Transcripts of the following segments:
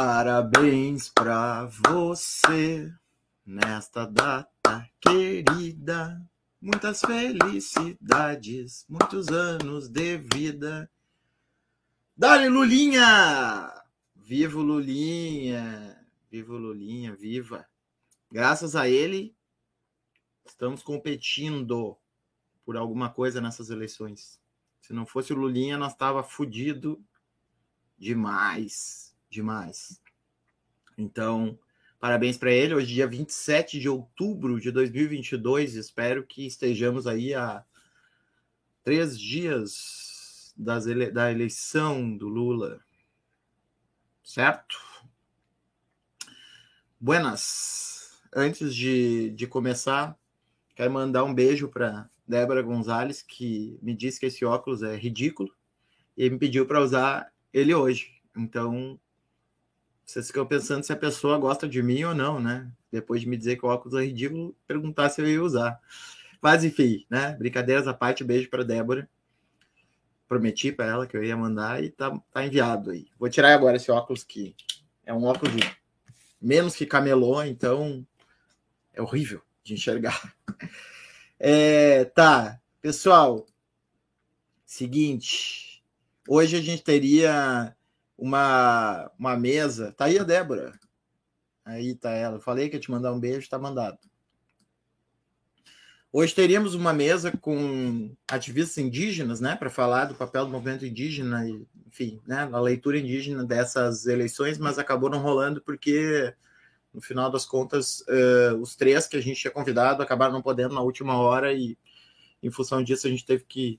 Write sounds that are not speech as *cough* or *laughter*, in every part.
Parabéns pra você nesta data querida. Muitas felicidades, muitos anos de vida. Dale Lulinha! Viva o Lulinha! Viva o Lulinha, viva! Graças a ele, estamos competindo por alguma coisa nessas eleições. Se não fosse o Lulinha, nós tava fudido demais, demais. Então, parabéns para ele. Hoje, dia 27 de outubro de 2022. Espero que estejamos aí há três dias das ele... da eleição do Lula. Certo? Buenas. Antes de, de começar, quero mandar um beijo para Débora Gonzalez, que me disse que esse óculos é ridículo e me pediu para usar ele hoje. Então, vocês ficam pensando se a pessoa gosta de mim ou não, né? Depois de me dizer que o óculos é ridículo, perguntar se eu ia usar. Mas enfim, né? Brincadeiras à parte, beijo para Débora prometi para ela que eu ia mandar e tá, tá enviado aí. Vou tirar agora esse óculos que é um óculos de menos que camelô, então é horrível de enxergar. *laughs* É, tá, pessoal. Seguinte, hoje a gente teria uma, uma mesa. Tá aí a Débora. Aí tá ela. Falei que ia te mandar um beijo, tá mandado. Hoje teríamos uma mesa com ativistas indígenas, né, para falar do papel do movimento indígena, enfim, né, a leitura indígena dessas eleições, mas acabou não rolando porque, no final das contas, uh, os três que a gente tinha convidado acabaram não podendo na última hora e, em função disso, a gente teve que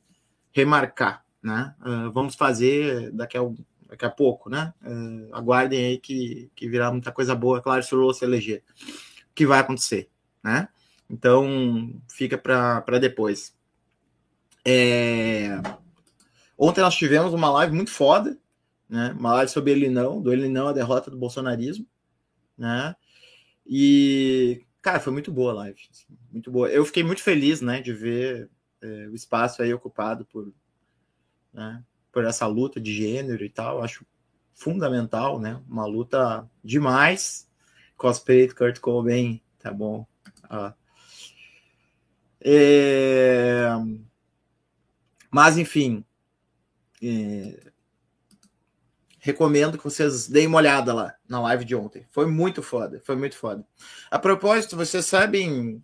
remarcar, né? Uh, vamos fazer daqui a, daqui a pouco, né? Uh, aguardem aí que, que virá muita coisa boa, claro, se o Lula se eleger. O que vai acontecer, né? Então, fica para depois. É... Ontem nós tivemos uma live muito foda, né? Uma live sobre ele não, do ele não a derrota do bolsonarismo, né? E cara, foi muito boa a live, assim, muito boa. Eu fiquei muito feliz, né, de ver é, o espaço aí ocupado por, né, por essa luta de gênero e tal. Acho fundamental, né? Uma luta demais. Cosplay do Kurt Cobain, tá bom. Ah, é... Mas, enfim, é... recomendo que vocês deem uma olhada lá na live de ontem. Foi muito foda, foi muito foda. A propósito, vocês sabem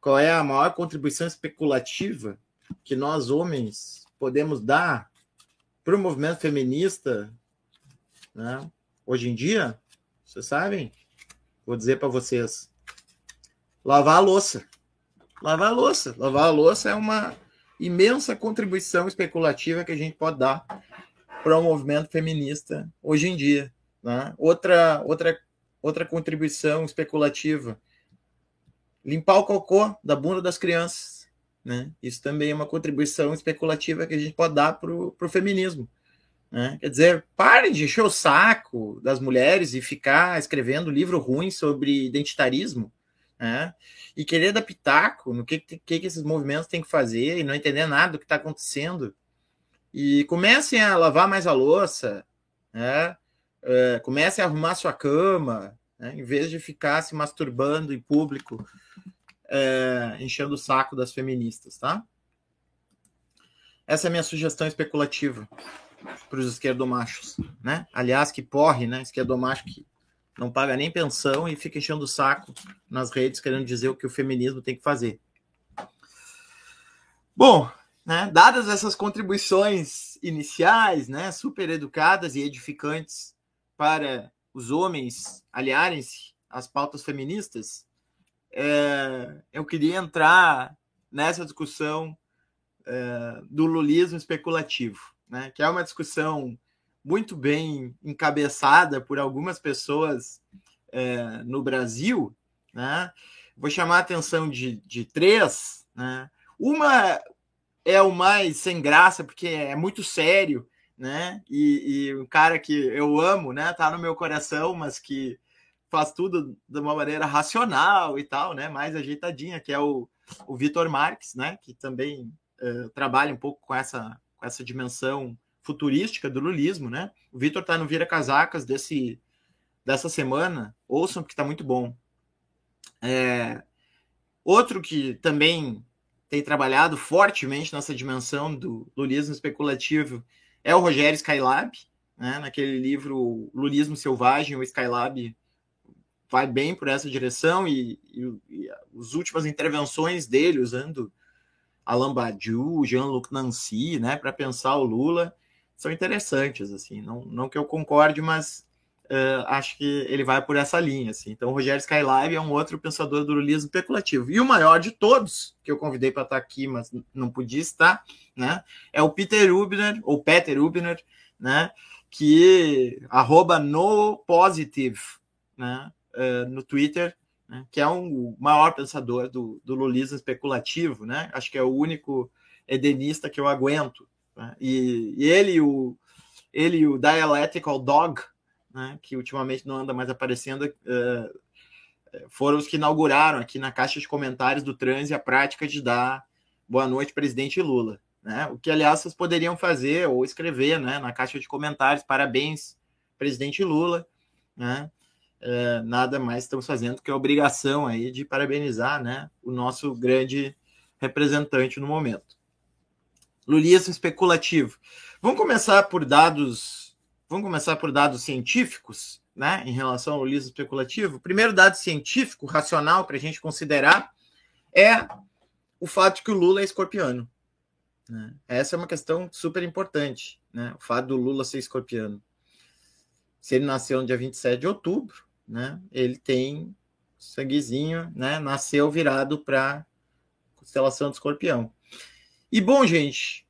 qual é a maior contribuição especulativa que nós, homens, podemos dar para o movimento feminista né? hoje em dia? Vocês sabem? Vou dizer para vocês: lavar a louça. Lavar a louça. Lavar a louça é uma imensa contribuição especulativa que a gente pode dar para o movimento feminista hoje em dia. Né? Outra, outra, outra contribuição especulativa: limpar o cocô da bunda das crianças. Né? Isso também é uma contribuição especulativa que a gente pode dar para o feminismo. Né? Quer dizer, pare de encher o saco das mulheres e ficar escrevendo livro ruim sobre identitarismo né? E querer dar pitaco no que, que, que esses movimentos têm que fazer e não entender nada do que está acontecendo. E comecem a lavar mais a louça, né? É, comecem a arrumar sua cama, né? em vez de ficar se masturbando em público, é, enchendo o saco das feministas, tá? Essa é a minha sugestão especulativa para os esquerdomachos, né? Aliás, que porre, né? Esquerdomacho que não paga nem pensão e fica enchendo o saco nas redes querendo dizer o que o feminismo tem que fazer. Bom, né, dadas essas contribuições iniciais, né, super educadas e edificantes para os homens aliarem-se às pautas feministas, é, eu queria entrar nessa discussão é, do lulismo especulativo, né, que é uma discussão muito bem encabeçada por algumas pessoas é, no Brasil, né? Vou chamar a atenção de, de três, né? Uma é o mais sem graça, porque é muito sério, né? E, e um cara que eu amo, né? Tá no meu coração, mas que faz tudo de uma maneira racional e tal, né? Mais ajeitadinha, que é o, o Vitor Marques, né? Que também uh, trabalha um pouco com essa, com essa dimensão futurística do lulismo, né? O Vitor está no Vira Casacas desse dessa semana, ouçam porque está muito bom. É, outro que também tem trabalhado fortemente nessa dimensão do lulismo especulativo é o Rogério Skylab, né? naquele livro Lulismo Selvagem, o Skylab vai bem por essa direção e, e, e as últimas intervenções dele usando Alain Badiou, Jean-Luc Nancy, né, para pensar o Lula, são interessantes, assim, não, não que eu concorde, mas uh, acho que ele vai por essa linha, assim. Então, o Rogério Skylab é um outro pensador do lulismo especulativo. E o maior de todos, que eu convidei para estar aqui, mas não podia estar, né, é o Peter Ubner, ou Peter Ubner, né, que arroba no positive, né, uh, no Twitter, né, que é um, o maior pensador do, do lulismo especulativo, né? Acho que é o único edenista que eu aguento. Né? E, e, ele, o, ele o Dialectical Dog, né, que ultimamente não anda mais aparecendo, uh, foram os que inauguraram aqui na caixa de comentários do Transe a prática de dar boa noite, presidente Lula. Né? O que, aliás, vocês poderiam fazer ou escrever né, na caixa de comentários, parabéns, presidente Lula. Né? É, nada mais estamos fazendo que a obrigação aí de parabenizar né, o nosso grande representante no momento. Lulismo especulativo. Vamos começar por dados. Vamos começar por dados científicos, né, em relação ao lulismo especulativo. O primeiro dado científico, racional, para a gente considerar, é o fato que o Lula é escorpiano. Né? Essa é uma questão super importante, né? o fato do Lula ser escorpiano. Se ele nasceu no dia 27 de outubro, né? Ele tem sanguezinho, né? Nasceu virado para constelação do escorpião. E bom, gente,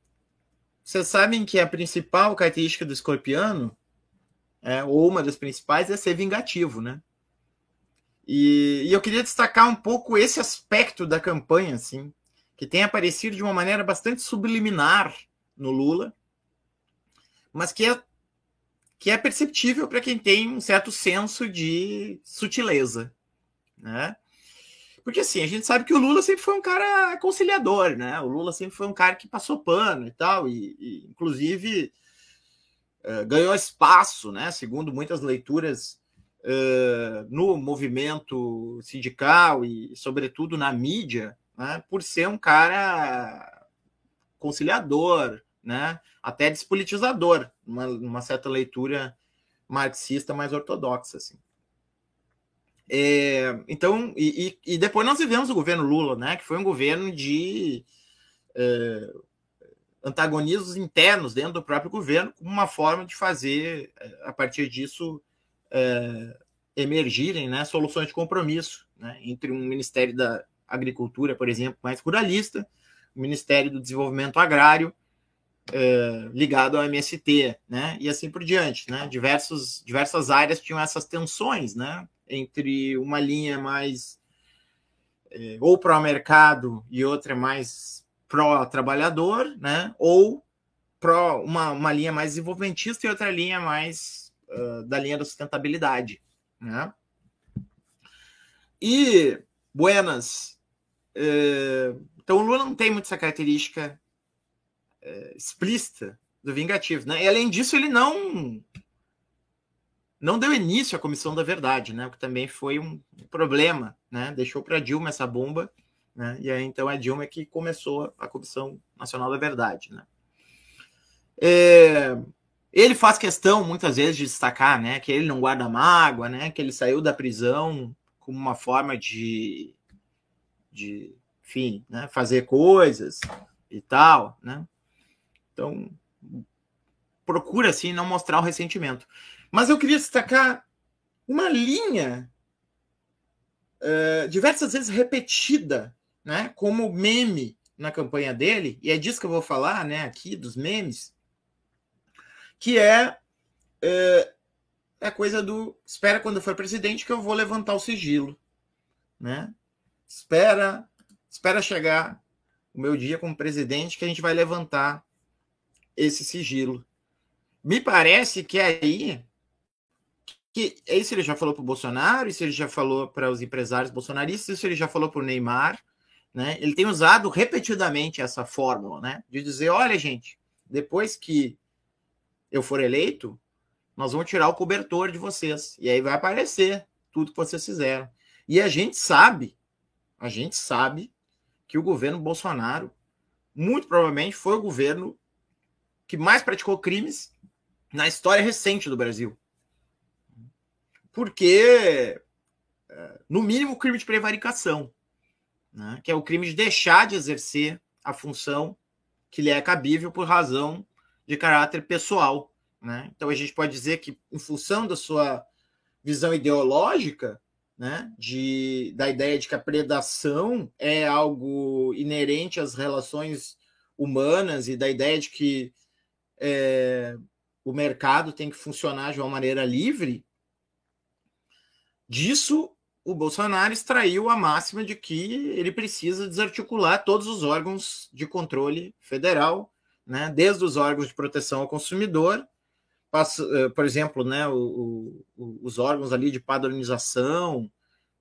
vocês sabem que a principal característica do escorpiano, é, ou uma das principais, é ser vingativo, né? E, e eu queria destacar um pouco esse aspecto da campanha, assim, que tem aparecido de uma maneira bastante subliminar no Lula, mas que é que é perceptível para quem tem um certo senso de sutileza, né? Porque assim, a gente sabe que o Lula sempre foi um cara conciliador, né? O Lula sempre foi um cara que passou pano e tal, e, e inclusive uh, ganhou espaço, né? Segundo muitas leituras uh, no movimento sindical e, sobretudo, na mídia, né? por ser um cara conciliador, né? até despolitizador, uma, uma certa leitura marxista mais ortodoxa. Assim. É, então, e, e, depois nós vivemos o governo Lula, né, que foi um governo de é, antagonismos internos dentro do próprio governo, como uma forma de fazer, é, a partir disso, é, emergirem né, soluções de compromisso né, entre um Ministério da Agricultura, por exemplo, mais ruralista, o Ministério do Desenvolvimento Agrário, é, ligado ao MST, né? E assim por diante, né? Diversos, diversas áreas tinham essas tensões, né? Entre uma linha mais é, ou pró-mercado e outra mais pró-trabalhador, né? Ou pró uma, uma linha mais desenvolvimentista e outra linha mais uh, da linha da sustentabilidade, né? E Buenas, uh, então o Lula não tem muito essa característica é, explícita do vingativo, né? E além disso, ele não não deu início à comissão da verdade, né? O que também foi um problema, né? Deixou para Dilma essa bomba, né? E aí então a Dilma é que começou a comissão nacional da verdade, né? É, ele faz questão muitas vezes de destacar, né? Que ele não guarda mágoa, né? Que ele saiu da prisão como uma forma de, de enfim, né? Fazer coisas e tal, né? Então, procura assim não mostrar o ressentimento. Mas eu queria destacar uma linha uh, diversas vezes repetida, né, como meme na campanha dele, e é disso que eu vou falar, né, aqui dos memes, que é uh, a coisa do espera quando for presidente que eu vou levantar o sigilo, né? Espera, espera chegar o meu dia como presidente que a gente vai levantar esse sigilo. Me parece que aí que isso ele já falou para o Bolsonaro, isso ele já falou para os empresários bolsonaristas, isso ele já falou para o Neymar, né? Ele tem usado repetidamente essa fórmula, né? De dizer, olha, gente, depois que eu for eleito, nós vamos tirar o cobertor de vocês. E aí vai aparecer tudo que vocês fizeram. E a gente sabe, a gente sabe que o governo Bolsonaro, muito provavelmente, foi o governo que mais praticou crimes na história recente do Brasil. Porque, é, no mínimo, crime de prevaricação, né? que é o crime de deixar de exercer a função que lhe é cabível por razão de caráter pessoal. Né? Então, a gente pode dizer que, em função da sua visão ideológica, né, de, da ideia de que a predação é algo inerente às relações humanas e da ideia de que é, o mercado tem que funcionar de uma maneira livre, disso o Bolsonaro extraiu a máxima de que ele precisa desarticular todos os órgãos de controle federal, né, desde os órgãos de proteção ao consumidor, eh, por exemplo, né, o, o, os órgãos ali de padronização,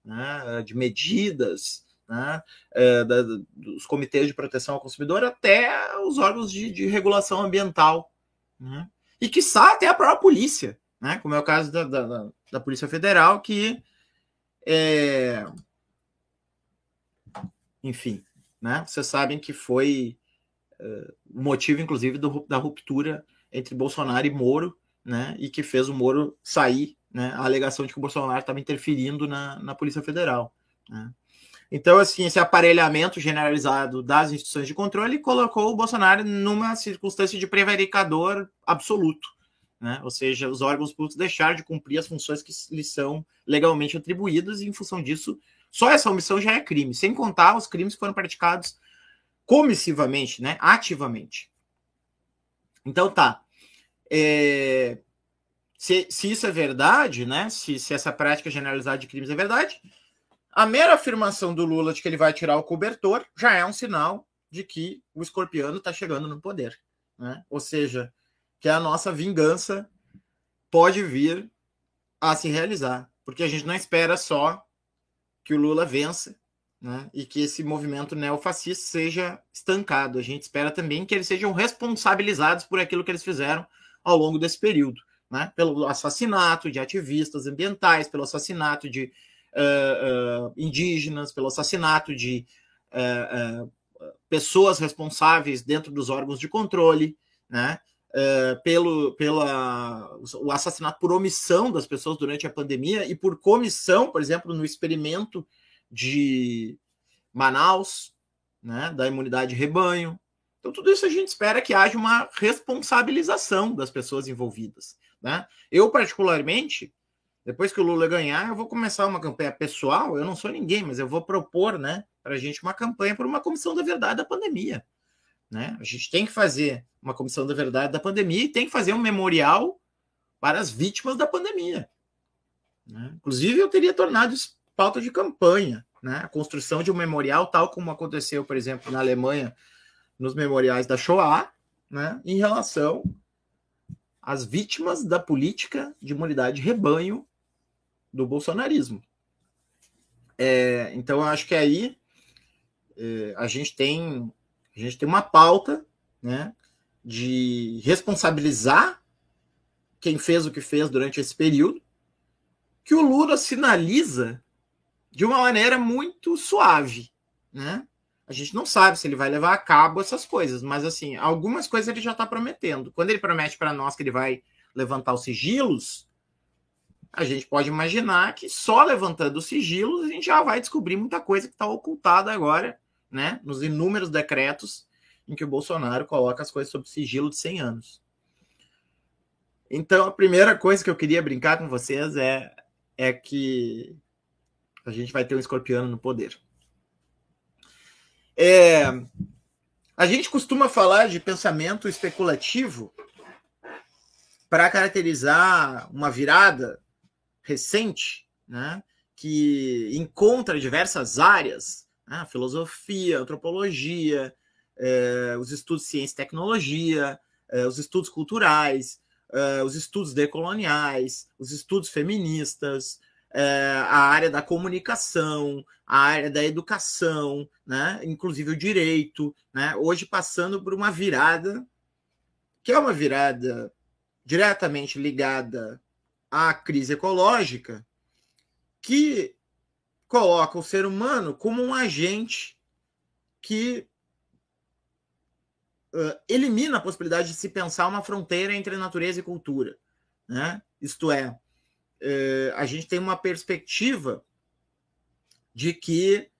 né, de medidas, né, é, da, dos comitês de proteção ao consumidor até os órgãos de, de regulação ambiental, né, e que até a própria polícia, né, como é o caso da, da, da Polícia Federal, que é, enfim, né, vocês sabem que foi uh, motivo, inclusive, do, da ruptura entre Bolsonaro e Moro, né, e que fez o Moro sair, né, a alegação de que o Bolsonaro estava interferindo na, na Polícia Federal. Né. Então, assim, esse aparelhamento generalizado das instituições de controle colocou o Bolsonaro numa circunstância de prevaricador absoluto. Né? Ou seja, os órgãos públicos deixaram de cumprir as funções que lhes são legalmente atribuídas, e em função disso, só essa omissão já é crime, sem contar os crimes que foram praticados comissivamente, né? ativamente. Então tá. É... Se, se, isso é verdade, né? Se, se, essa prática generalizada de crimes é verdade, a mera afirmação do Lula de que ele vai tirar o cobertor já é um sinal de que o escorpiano está chegando no poder. Né? Ou seja, que a nossa vingança pode vir a se realizar. Porque a gente não espera só que o Lula vença né, e que esse movimento neofascista seja estancado. A gente espera também que eles sejam responsabilizados por aquilo que eles fizeram ao longo desse período, né, pelo assassinato de ativistas ambientais, pelo assassinato de uh, indígenas, pelo assassinato de uh, pessoas responsáveis dentro dos órgãos de controle, né, pelo pela, o assassinato por omissão das pessoas durante a pandemia e por comissão, por exemplo, no experimento de Manaus, né, da imunidade de rebanho. Então, tudo isso a gente espera que haja uma responsabilização das pessoas envolvidas. Né? Eu, particularmente, depois que o Lula ganhar, eu vou começar uma campanha pessoal. Eu não sou ninguém, mas eu vou propor né, para a gente uma campanha por uma comissão da verdade da pandemia. Né? A gente tem que fazer uma comissão da verdade da pandemia e tem que fazer um memorial para as vítimas da pandemia. Né? Inclusive, eu teria tornado isso pauta de campanha, né? a construção de um memorial, tal como aconteceu, por exemplo, na Alemanha, nos memoriais da Shoah, né? em relação às vítimas da política de imunidade de rebanho do bolsonarismo. É, então, eu acho que aí é, a gente tem a gente tem uma pauta né, de responsabilizar quem fez o que fez durante esse período, que o Lula sinaliza de uma maneira muito suave, né? A gente não sabe se ele vai levar a cabo essas coisas, mas assim, algumas coisas ele já está prometendo. Quando ele promete para nós que ele vai levantar os sigilos, a gente pode imaginar que só levantando os sigilos a gente já vai descobrir muita coisa que está ocultada agora, né? Nos inúmeros decretos em que o Bolsonaro coloca as coisas sob sigilo de 100 anos. Então, a primeira coisa que eu queria brincar com vocês é, é que a gente vai ter um escorpiano no poder. É, a gente costuma falar de pensamento especulativo para caracterizar uma virada recente, né, que encontra diversas áreas, né, filosofia, antropologia, eh, os estudos de ciência e tecnologia, eh, os estudos culturais, eh, os estudos decoloniais, os estudos feministas, a área da comunicação, a área da educação, né? inclusive o direito, né? hoje passando por uma virada, que é uma virada diretamente ligada à crise ecológica, que coloca o ser humano como um agente que uh, elimina a possibilidade de se pensar uma fronteira entre natureza e cultura. Né? Isto é, uh, a gente tem uma perspectiva de que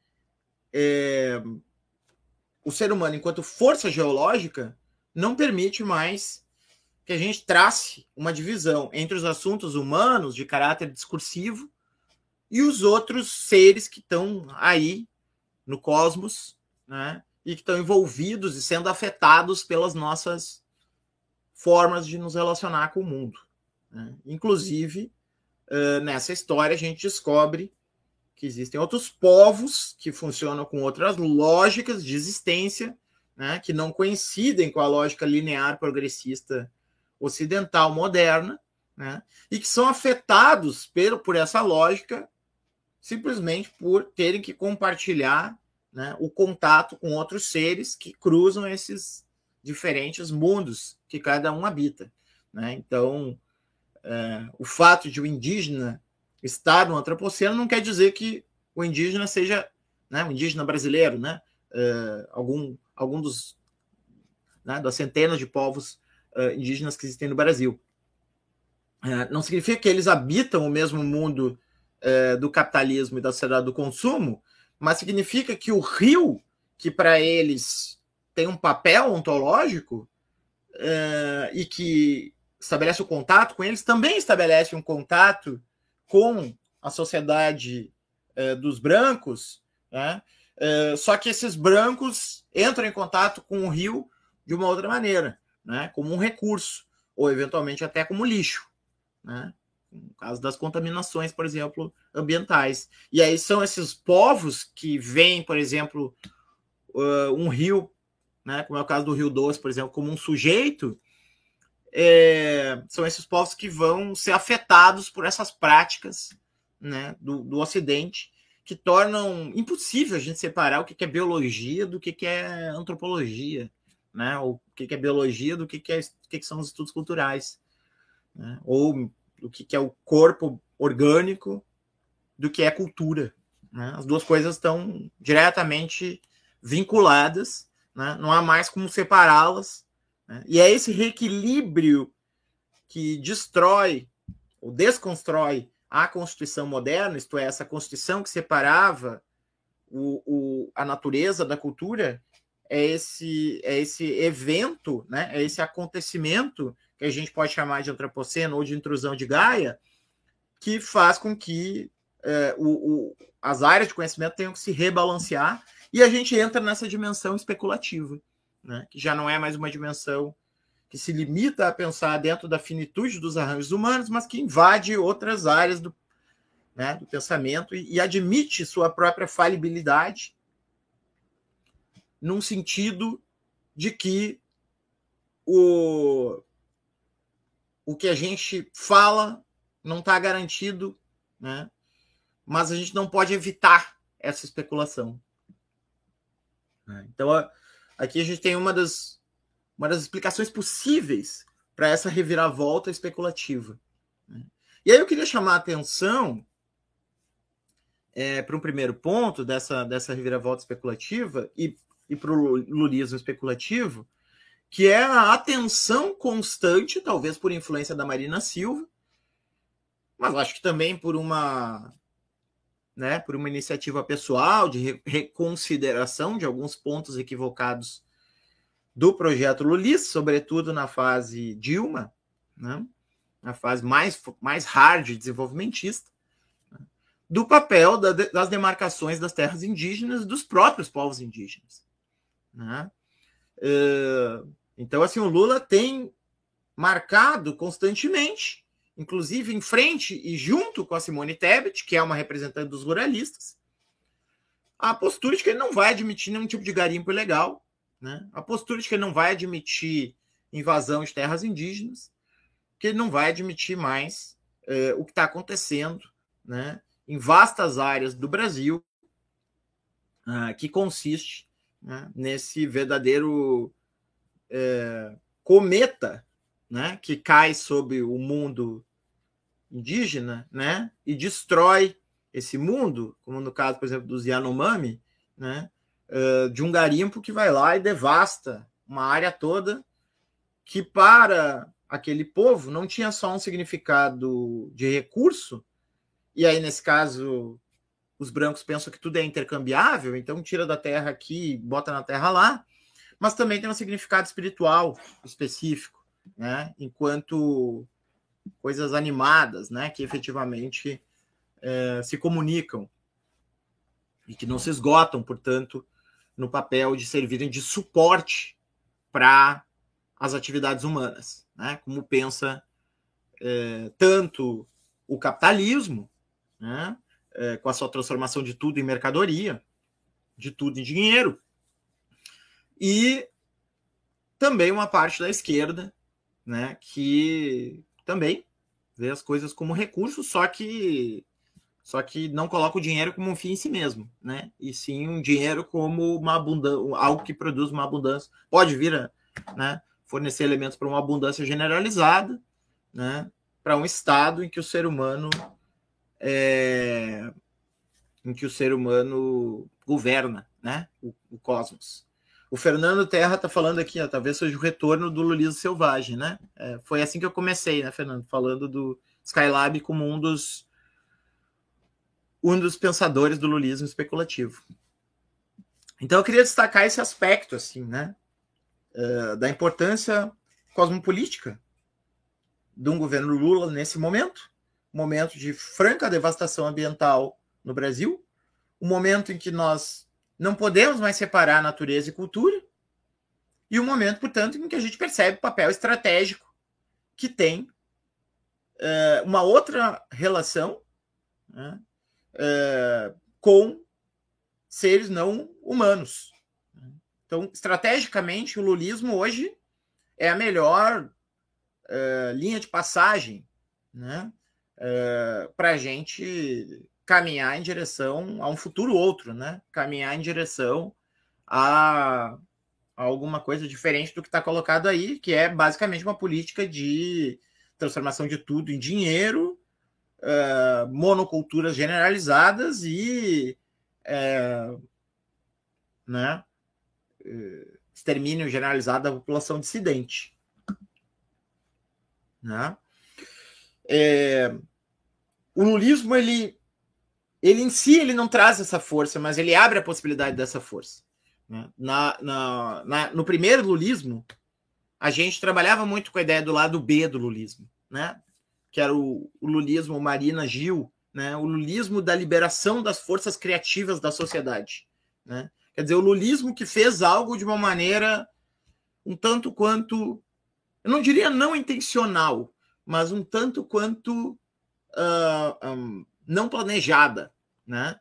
uh, o ser humano, enquanto força geológica, não permite mais que a gente trace uma divisão entre os assuntos humanos de caráter discursivo e os outros seres que estão aí no cosmos, né? E que estão envolvidos e sendo afetados pelas nossas formas de nos relacionar com o mundo. Né? Inclusive, uh, nessa história, a gente descobre que existem outros povos que funcionam com outras lógicas de existência, né, que não coincidem com a lógica linear progressista ocidental moderna, né, e que são afetados por, por essa lógica simplesmente por terem que compartilhar né, o contato com outros seres que cruzam esses diferentes mundos que cada um habita. Né? Então, é, o fato de o indígena estar no antropoceno não quer dizer que o indígena seja né, o indígena brasileiro, né, uh, algum, algum dos né, das centenas de povos uh, indígenas que existem no Brasil. Uh, não significa que eles habitam o mesmo mundo do capitalismo e da sociedade do consumo, mas significa que o rio, que para eles tem um papel ontológico e que estabelece o contato com eles, também estabelece um contato com a sociedade é, dos brancos, né? Só que esses brancos entram em contato com o rio de uma outra maneira, né? como um recurso, ou eventualmente até como lixo. Né? No caso das contaminações, por exemplo, ambientais. E aí são esses povos que veem, por exemplo, uh, um rio, né? como é o caso do Rio Doce, por exemplo, como um sujeito, é, são esses povos que vão ser afetados por essas práticas né, do, do Ocidente que tornam impossível a gente separar o que é biologia do que é antropologia, né? O que é biologia do que, é, o que são os estudos culturais, né? ou o que é o corpo orgânico do que é cultura. Né? As duas coisas estão diretamente vinculadas, né? não há mais como separá-las né? E é esse reequilíbrio que destrói ou desconstrói a Constituição moderna, isto é, essa Constituição que separava o, o, a natureza da cultura, é esse, é esse evento, né? é esse acontecimento que a gente pode chamar de antropoceno ou de intrusão de Gaia, que faz com que é, o, o, as áreas de conhecimento tenham que se rebalancear e a gente entra nessa dimensão especulativa né? que já não é mais uma dimensão que se limita a pensar dentro da finitude dos arranjos humanos, mas que invade outras áreas do, né, do pensamento e, e admite sua própria falibilidade, num sentido de que o, o que a gente fala não está garantido, né? mas a gente não pode evitar essa especulação. Então, Aqui a gente tem uma das, uma das explicações possíveis para essa reviravolta especulativa. Né? E aí eu queria chamar a atenção é, para um primeiro ponto dessa, dessa reviravolta especulativa e, e para o lulismo especulativo, que é a atenção constante, talvez por influência da Marina Silva, mas acho que também por uma né, por uma iniciativa pessoal de reconsideração de alguns pontos equivocados do projeto Lulis, sobretudo na fase Dilma, né, na fase mais, mais hard desenvolvimentista, né, do papel da, das demarcações das terras indígenas dos próprios povos indígenas. Né. Uh, então, assim, o Lula tem marcado constantemente inclusive em frente e junto com a Simone Tebet, que é uma representante dos ruralistas, a postura de que ele não vai admitir nenhum tipo de garimpo ilegal, né? a postura de que ele não vai admitir invasão de terras indígenas, que ele não vai admitir mais eh, o que está acontecendo né? em vastas áreas do Brasil, uh, que consiste né, nesse verdadeiro eh, cometa né, que cai sobre o mundo indígena, né, e destrói esse mundo, como no caso, por exemplo, dos Yanomami, né, de um garimpo que vai lá e devasta uma área toda que para aquele povo não tinha só um significado de recurso, e aí nesse caso os brancos pensam que tudo é intercambiável, então tira da terra aqui, bota na terra lá, mas também tem um significado espiritual específico, né? Enquanto coisas animadas, né? Que efetivamente é, se comunicam e que não se esgotam, portanto, no papel de servirem de suporte para as atividades humanas, né? Como pensa é, tanto o capitalismo, né? É, com a sua transformação de tudo em mercadoria, de tudo em dinheiro, e também uma parte da esquerda, né? Que também vê as coisas como recurso, só que só que não coloca o dinheiro como um fim em si mesmo, né? E sim um dinheiro como uma abundância, algo que produz uma abundância, pode vir a né, fornecer elementos para uma abundância generalizada, né? Para um estado em que o ser humano é, em que o ser humano governa, né? O, o cosmos. O Fernando Terra está falando aqui, ó, talvez seja o retorno do lulismo selvagem, né? É, foi assim que eu comecei, né, Fernando? Falando do Skylab como um dos um dos pensadores do lulismo especulativo. Então eu queria destacar esse aspecto, assim, né, uh, da importância cosmopolítica de um governo Lula nesse momento, momento de franca devastação ambiental no Brasil, um momento em que nós não podemos mais separar natureza e cultura, e um momento, portanto, em que a gente percebe o papel estratégico que tem uh, uma outra relação né, é, com seres não humanos. Então, estrategicamente, o lulismo hoje é a melhor é, linha de passagem né, é, para a gente caminhar em direção a um futuro outro, né? caminhar em direção a, a alguma coisa diferente do que está colocado aí, que é basicamente uma política de transformação de tudo em dinheiro uh, monoculturas generalizadas e uh, né, uh, extermínio generalizado da população dissidente. Né? É, o lulismo, ele, ele em si ele não traz essa força, mas ele abre a possibilidade dessa força. Né? Na, na, na, no primeiro lulismo, a gente trabalhava muito com a ideia do lado B do lulismo. Né? que era o, o lulismo Marina Gil, né? o lulismo da liberação das forças criativas da sociedade. Né? Quer dizer, o lulismo que fez algo de uma maneira um tanto quanto, eu não diria não intencional, mas um tanto quanto ah, um, não planejada, né?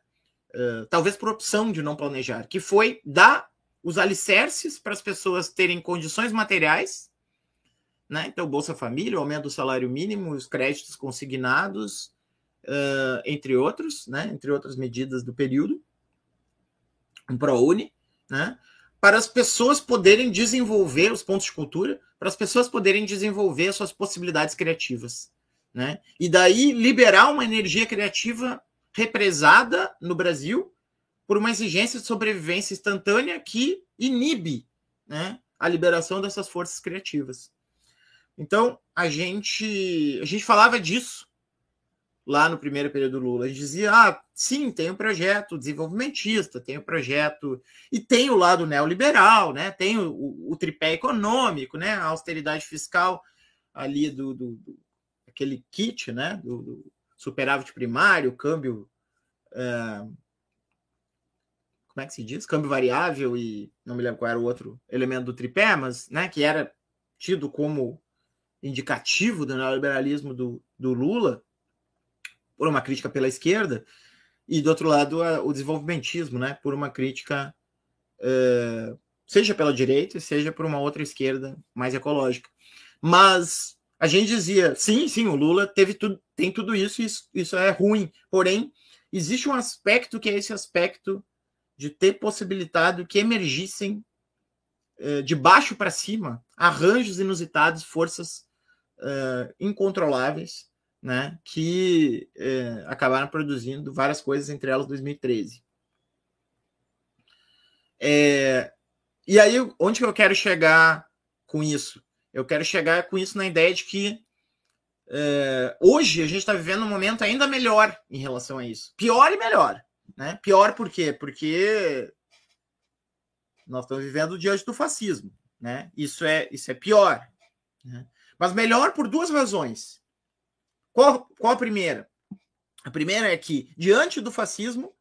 Uh, talvez por opção de não planejar, que foi dar os alicerces para as pessoas terem condições materiais né? Então, Bolsa Família, o aumento do salário mínimo, os créditos consignados, uh, entre outros, né? Entre outras medidas do período, um ProUni, né? Para as pessoas poderem desenvolver os pontos de cultura, para as pessoas poderem desenvolver suas possibilidades criativas, né? E daí liberar uma energia criativa represada no Brasil por uma exigência de sobrevivência instantânea que inibe, né? A liberação dessas forças criativas. Então, a gente, a gente falava disso lá no primeiro período do Lula. A gente dizia: ah, sim, tem um projeto desenvolvimentista, tem um projeto. E tem o lado neoliberal, né? tem o, o, o tripé econômico, né? a austeridade fiscal ali do, do, do aquele kit né? do, do superávit primário, câmbio. É, como é que se diz? Câmbio variável e não me lembro qual era o outro elemento do tripé, mas né, que era tido como indicativo do neoliberalismo do, do Lula, por uma crítica pela esquerda, e do outro lado o desenvolvimentismo, né, por uma crítica é, seja pela direita, seja por uma outra esquerda mais ecológica. Mas a gente dizia, sim, sim, o Lula teve tudo, tem tudo isso, isso, isso é ruim. Porém, existe um aspecto que é esse aspecto de ter possibilitado que emergissem é, de baixo para cima arranjos inusitados, forças uh, incontroláveis, né, que uh, acabaram produzindo várias coisas, entre elas 2013. É, e aí, onde que eu quero chegar com isso? Eu quero chegar com isso na ideia de que é, hoje a gente está vivendo um momento ainda melhor em relação a isso. Pior e melhor. Né? Pior por quê? Porque nós estamos vivendo diante do fascismo. Né? Isso, é, isso é pior. Né? Mas melhor por duas razões. Qual, qual a primeira? A primeira é que, diante do fascismo,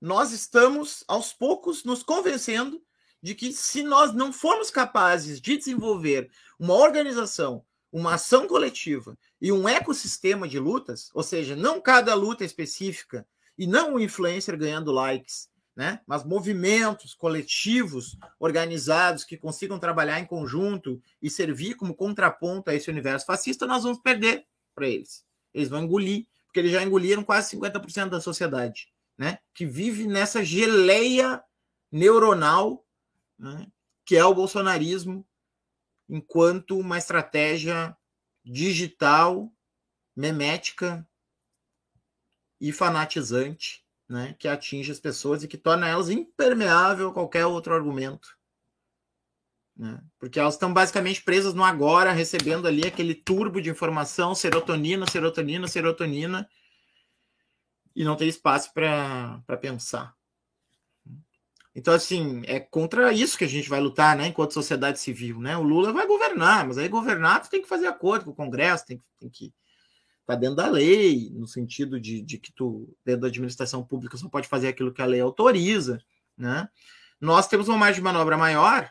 nós estamos, aos poucos, nos convencendo de que, se nós não formos capazes de desenvolver uma organização, uma ação coletiva e um ecossistema de lutas, ou seja, não cada luta específica e não o influencer ganhando likes, né? Mas movimentos coletivos organizados que consigam trabalhar em conjunto e servir como contraponto a esse universo fascista, nós vamos perder para eles. Eles vão engolir, porque eles já engoliram quase 50% da sociedade, né? Que vive nessa geleia neuronal, né? que é o bolsonarismo, enquanto uma estratégia digital, memética e fanatizante né, que atinge as pessoas e que torna elas impermeável a qualquer outro argumento. Né? Porque elas estão basicamente presas no agora, recebendo ali aquele turbo de informação, serotonina, serotonina, serotonina, e não tem espaço para pensar. Então, assim, é contra isso que a gente vai lutar, né, enquanto sociedade civil, né? O Lula vai governar, mas aí governar tem que fazer acordo com o Congresso, tem que, tem que tá dentro da lei, no sentido de, de que tu, dentro da administração pública, só pode fazer aquilo que a lei autoriza, né? Nós temos uma margem de manobra maior,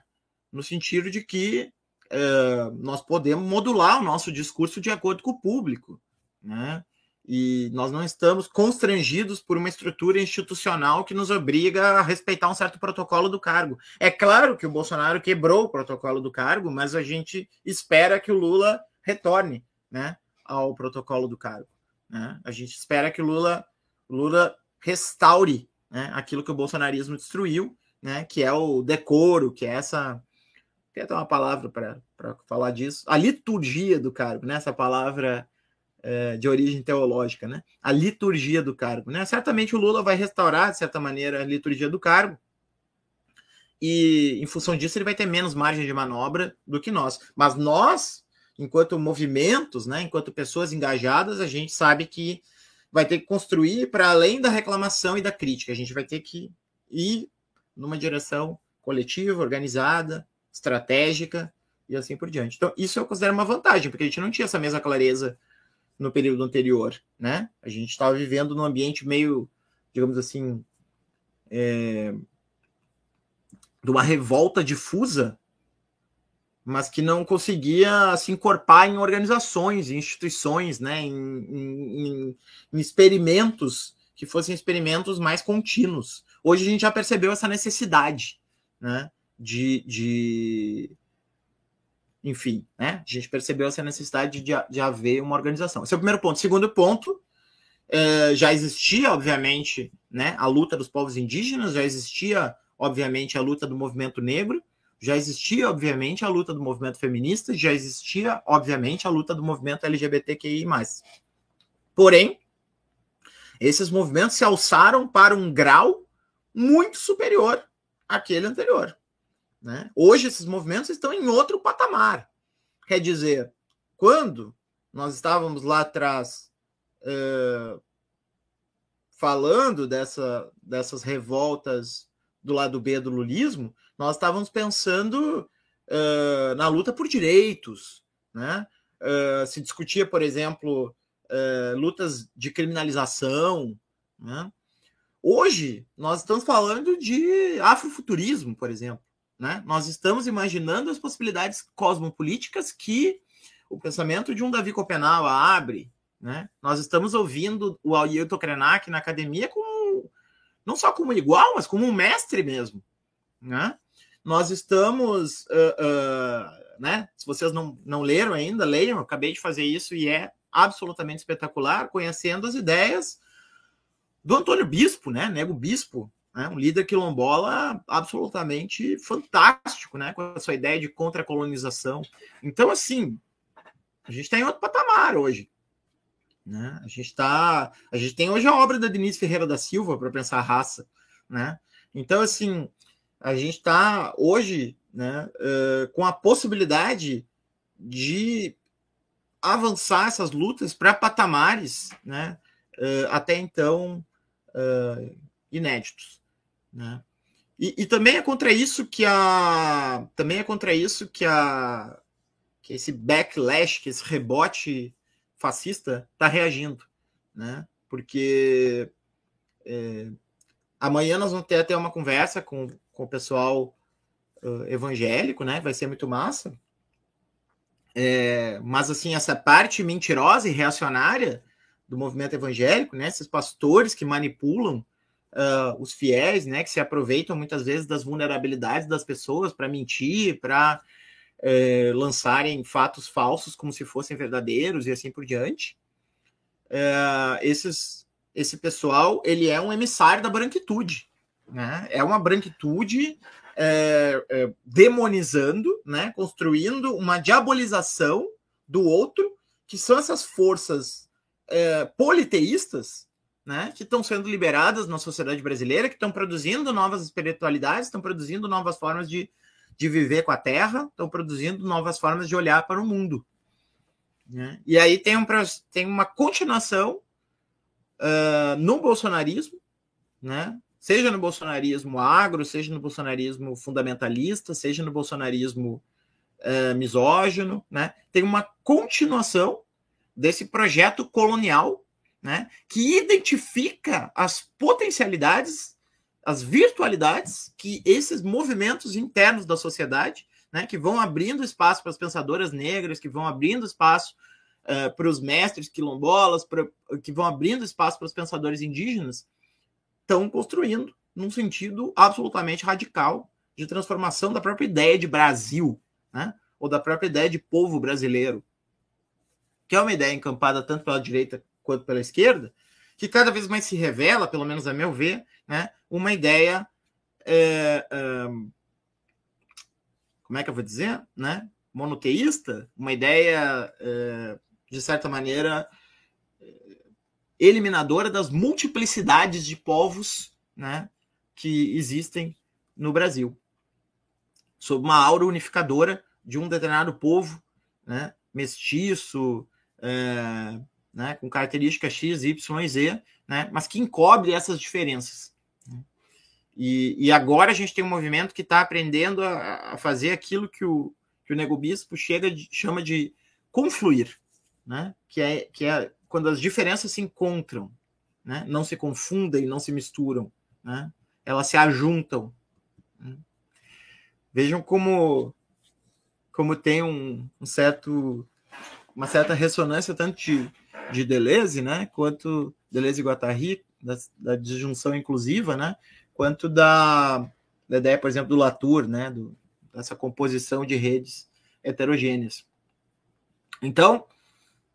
no sentido de que é, nós podemos modular o nosso discurso de acordo com o público, né? E nós não estamos constrangidos por uma estrutura institucional que nos obriga a respeitar um certo protocolo do cargo. É claro que o Bolsonaro quebrou o protocolo do cargo, mas a gente espera que o Lula retorne, né? ao protocolo do cargo. Né? A gente espera que o Lula, Lula restaure né, aquilo que o bolsonarismo destruiu, né, que é o decoro, que é essa. Tem até uma palavra para falar disso. A liturgia do cargo, né? essa palavra é, de origem teológica, né? a liturgia do cargo. Né? Certamente o Lula vai restaurar, de certa maneira, a liturgia do cargo, e em função disso ele vai ter menos margem de manobra do que nós. Mas nós, enquanto movimentos, né, enquanto pessoas engajadas, a gente sabe que vai ter que construir para além da reclamação e da crítica. A gente vai ter que ir numa direção coletiva, organizada, estratégica e assim por diante. Então, isso eu considero uma vantagem, porque a gente não tinha essa mesma clareza no período anterior, né? A gente estava vivendo num ambiente meio, digamos assim, é, de uma revolta difusa mas que não conseguia se encorpar em organizações, em instituições, né, em, em, em, experimentos que fossem experimentos mais contínuos. Hoje a gente já percebeu essa necessidade, né, de, de enfim, né, a gente percebeu essa necessidade de, de haver uma organização. Esse é o primeiro ponto. Segundo ponto, é, já existia, obviamente, né, a luta dos povos indígenas, já existia, obviamente, a luta do movimento negro, já existia, obviamente, a luta do movimento feminista, já existia, obviamente, a luta do movimento LGBTQI. Porém, esses movimentos se alçaram para um grau muito superior àquele anterior. Né? Hoje, esses movimentos estão em outro patamar. Quer dizer, quando nós estávamos lá atrás uh, falando dessa, dessas revoltas do lado B do lulismo, nós estávamos pensando uh, na luta por direitos, né? Uh, se discutia, por exemplo, lutas de criminalização, né? Hoje, nós estamos falando de afrofuturismo, por exemplo. Né? Nós estamos imaginando as possibilidades cosmopolíticas que o pensamento de um Davi Copenau abre. Né? Nós estamos ouvindo o Ailton Krenak na academia como, não só como igual, mas como um mestre mesmo. Né? Nós estamos, uh, uh, né? Se vocês não, não leram ainda, leiam. Eu acabei de fazer isso e é absolutamente espetacular, conhecendo as ideias do Antônio Bispo, né? Nego Bispo, né? um líder quilombola absolutamente fantástico, né? Com a sua ideia de contra-colonização. Então, assim, A gente está em outro patamar hoje. Né? A gente tá, a gente tem hoje a obra da Denise Ferreira da Silva para pensar a raça, né? Então assim, a gente está hoje, né, uh, com a possibilidade de avançar essas lutas para patamares, né, uh, até então uh, inéditos, né? E, e, também é contra isso que a também é contra isso que a que esse backlash, que esse rebote fascista está reagindo, né? Porque é, amanhã nós vamos ter até uma conversa com, com o pessoal uh, evangélico, né? Vai ser muito massa. É, mas assim, essa parte mentirosa e reacionária do movimento evangélico, né? Esses pastores que manipulam uh, os fiéis, né? Que se aproveitam muitas vezes das vulnerabilidades das pessoas para mentir, para lançarem fatos falsos como se fossem verdadeiros e assim por diante. Esses, esse pessoal ele é um emissário da branquitude, né? É uma branquitude é, é, demonizando, né? Construindo uma diabolização do outro, que são essas forças é, politeístas, né? Que estão sendo liberadas na sociedade brasileira, que estão produzindo novas espiritualidades, estão produzindo novas formas de de viver com a Terra, estão produzindo novas formas de olhar para o mundo. Né? E aí tem, um, tem uma continuação uh, no bolsonarismo, né? seja no bolsonarismo agro, seja no bolsonarismo fundamentalista, seja no bolsonarismo uh, misógino, né? tem uma continuação desse projeto colonial né? que identifica as potencialidades as virtualidades que esses movimentos internos da sociedade, né, que vão abrindo espaço para as pensadoras negras, que vão abrindo espaço uh, para os mestres quilombolas, pra, que vão abrindo espaço para os pensadores indígenas, estão construindo num sentido absolutamente radical de transformação da própria ideia de Brasil, né, ou da própria ideia de povo brasileiro, que é uma ideia encampada tanto pela direita quanto pela esquerda, que cada vez mais se revela, pelo menos a meu ver, né, uma ideia. É, como é que eu vou dizer? Né? Monoteísta, uma ideia, é, de certa maneira, eliminadora das multiplicidades de povos né, que existem no Brasil, sob uma aura unificadora de um determinado povo, né, mestiço, é, né, com características X, Y e Z, né, mas que encobre essas diferenças. E, e agora a gente tem um movimento que está aprendendo a, a, fazer aquilo que o, que o Nego Bispo chega de, chama de confluir, né? que, é, que é quando as diferenças se encontram, né? não se confundem, não se misturam, né? elas se ajuntam. Né? Vejam como, como tem um, um certo, uma certa ressonância tanto de, de Deleuze, né? quanto Deleuze e Guattari, da, da disjunção inclusiva, né? quanto da, da ideia, por exemplo, do Latour, né, do, dessa composição de redes heterogêneas. Então,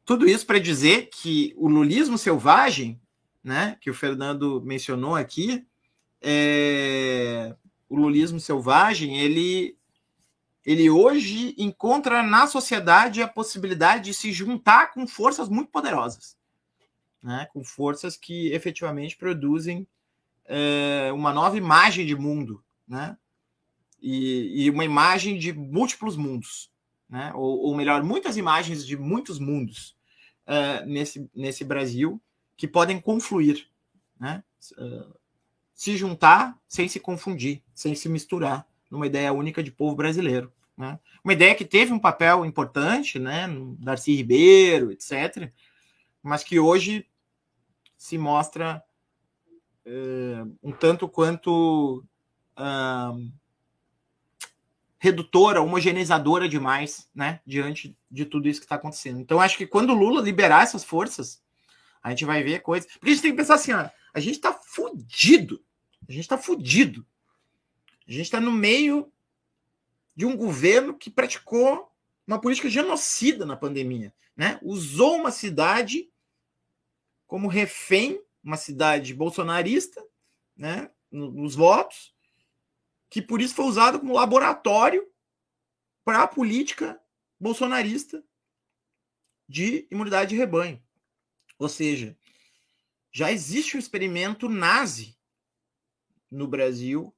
tudo isso para dizer que o lulismo selvagem, né, que o Fernando mencionou aqui, é, o lulismo selvagem, ele, ele hoje encontra na sociedade a possibilidade de se juntar com forças muito poderosas, né, com forças que efetivamente produzem é, uma nova imagem de mundo, né? E, e, uma imagem de múltiplos mundos, né? Ou, ou melhor, muitas imagens de muitos mundos é, nesse, nesse Brasil que podem confluir, né? Uh, se juntar sem se confundir, sem se misturar numa ideia única de povo brasileiro. Né? Uma ideia que teve um papel importante, né? Darcy Ribeiro, etc., mas que hoje se mostra um tanto quanto uh, redutora, homogeneizadora demais, né, diante de tudo isso que está acontecendo. Então, acho que quando o Lula liberar essas forças, a gente vai ver coisas. Porque a gente tem que pensar assim, ó, a gente está fudido. A gente está fudido. A gente está no meio de um governo que praticou uma política genocida na pandemia, né? Usou uma cidade como refém uma cidade bolsonarista, né, nos votos, que por isso foi usado como laboratório para a política bolsonarista de imunidade de rebanho. Ou seja, já existe um experimento nazi no Brasil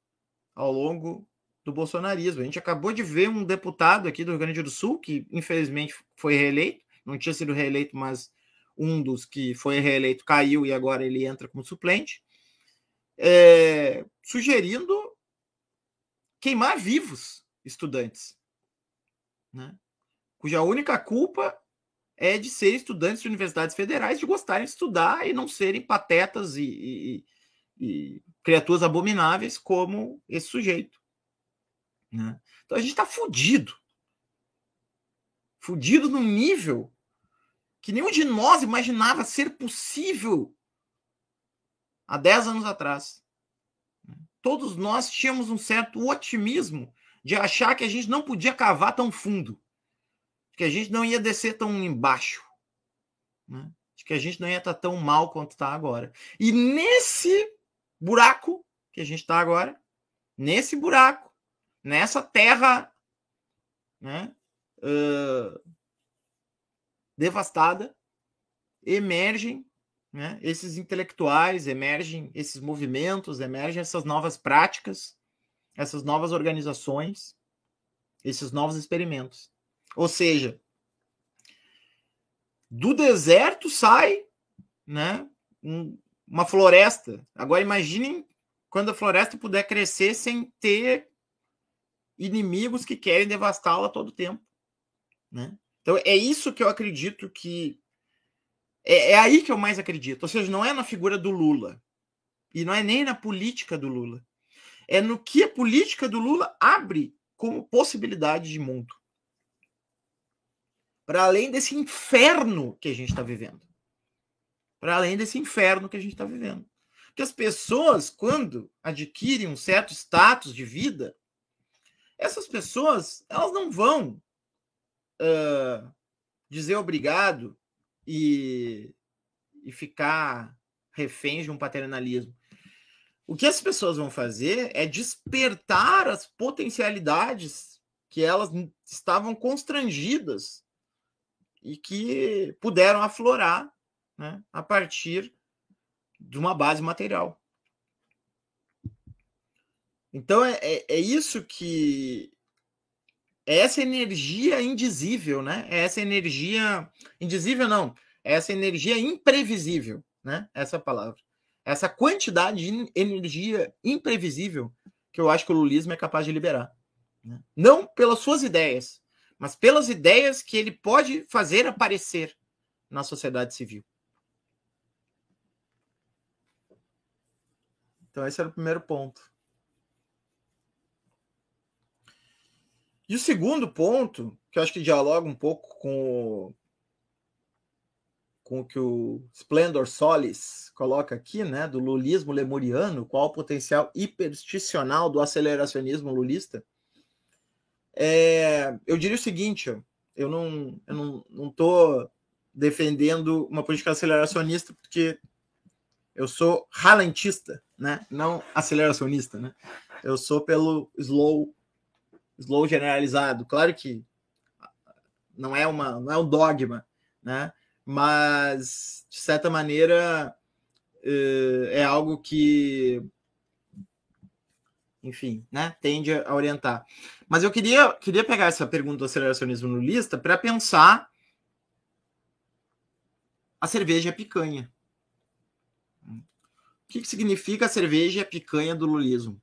ao longo do bolsonarismo. A gente acabou de ver um deputado aqui do Rio Grande do Sul, que infelizmente foi reeleito, não tinha sido reeleito, mas um dos que foi reeleito caiu e agora ele entra como suplente, é, sugerindo queimar vivos estudantes, né? cuja única culpa é de ser estudantes de universidades federais, de gostarem de estudar e não serem patetas e, e, e criaturas abomináveis como esse sujeito. Né? Então a gente está fudido. Fudido num nível que nenhum de nós imaginava ser possível há 10 anos atrás. Todos nós tínhamos um certo otimismo de achar que a gente não podia cavar tão fundo, que a gente não ia descer tão embaixo, né? que a gente não ia estar tão mal quanto está agora. E nesse buraco que a gente está agora, nesse buraco, nessa terra né, uh, devastada, emergem né, esses intelectuais, emergem esses movimentos, emergem essas novas práticas, essas novas organizações, esses novos experimentos. Ou seja, do deserto sai né, um, uma floresta. Agora imaginem quando a floresta puder crescer sem ter inimigos que querem devastá-la a todo tempo. Né? Então é isso que eu acredito que. É, é aí que eu mais acredito. Ou seja, não é na figura do Lula. E não é nem na política do Lula. É no que a política do Lula abre como possibilidade de mundo. Para além desse inferno que a gente está vivendo. Para além desse inferno que a gente está vivendo. Porque as pessoas, quando adquirem um certo status de vida, essas pessoas elas não vão uh, dizer obrigado e, e ficar refém de um paternalismo. O que as pessoas vão fazer é despertar as potencialidades que elas estavam constrangidas e que puderam aflorar né, a partir de uma base material. Então é, é, é isso que é essa energia indizível, né? É essa energia indizível não, é essa energia imprevisível, né? Essa palavra. Essa quantidade de energia imprevisível que eu acho que o lulismo é capaz de liberar. Né? Não pelas suas ideias, mas pelas ideias que ele pode fazer aparecer na sociedade civil. Então, esse era o primeiro ponto. E o segundo ponto, que eu acho que dialoga um pouco com o, com o que o Splendor Solis coloca aqui, né, do lulismo lemuriano, qual o potencial hipersticional do aceleracionismo lulista, é, eu diria o seguinte, eu não eu não, não tô defendendo uma política aceleracionista porque eu sou ralentista, né, não aceleracionista, né? Eu sou pelo slow slow generalizado. Claro que não é uma não é um dogma, né? Mas de certa maneira eh, é algo que enfim, né, tende a orientar. Mas eu queria, queria pegar essa pergunta do aceleracionismo no lista para pensar a cerveja picanha. O que, que significa a cerveja picanha do lulismo?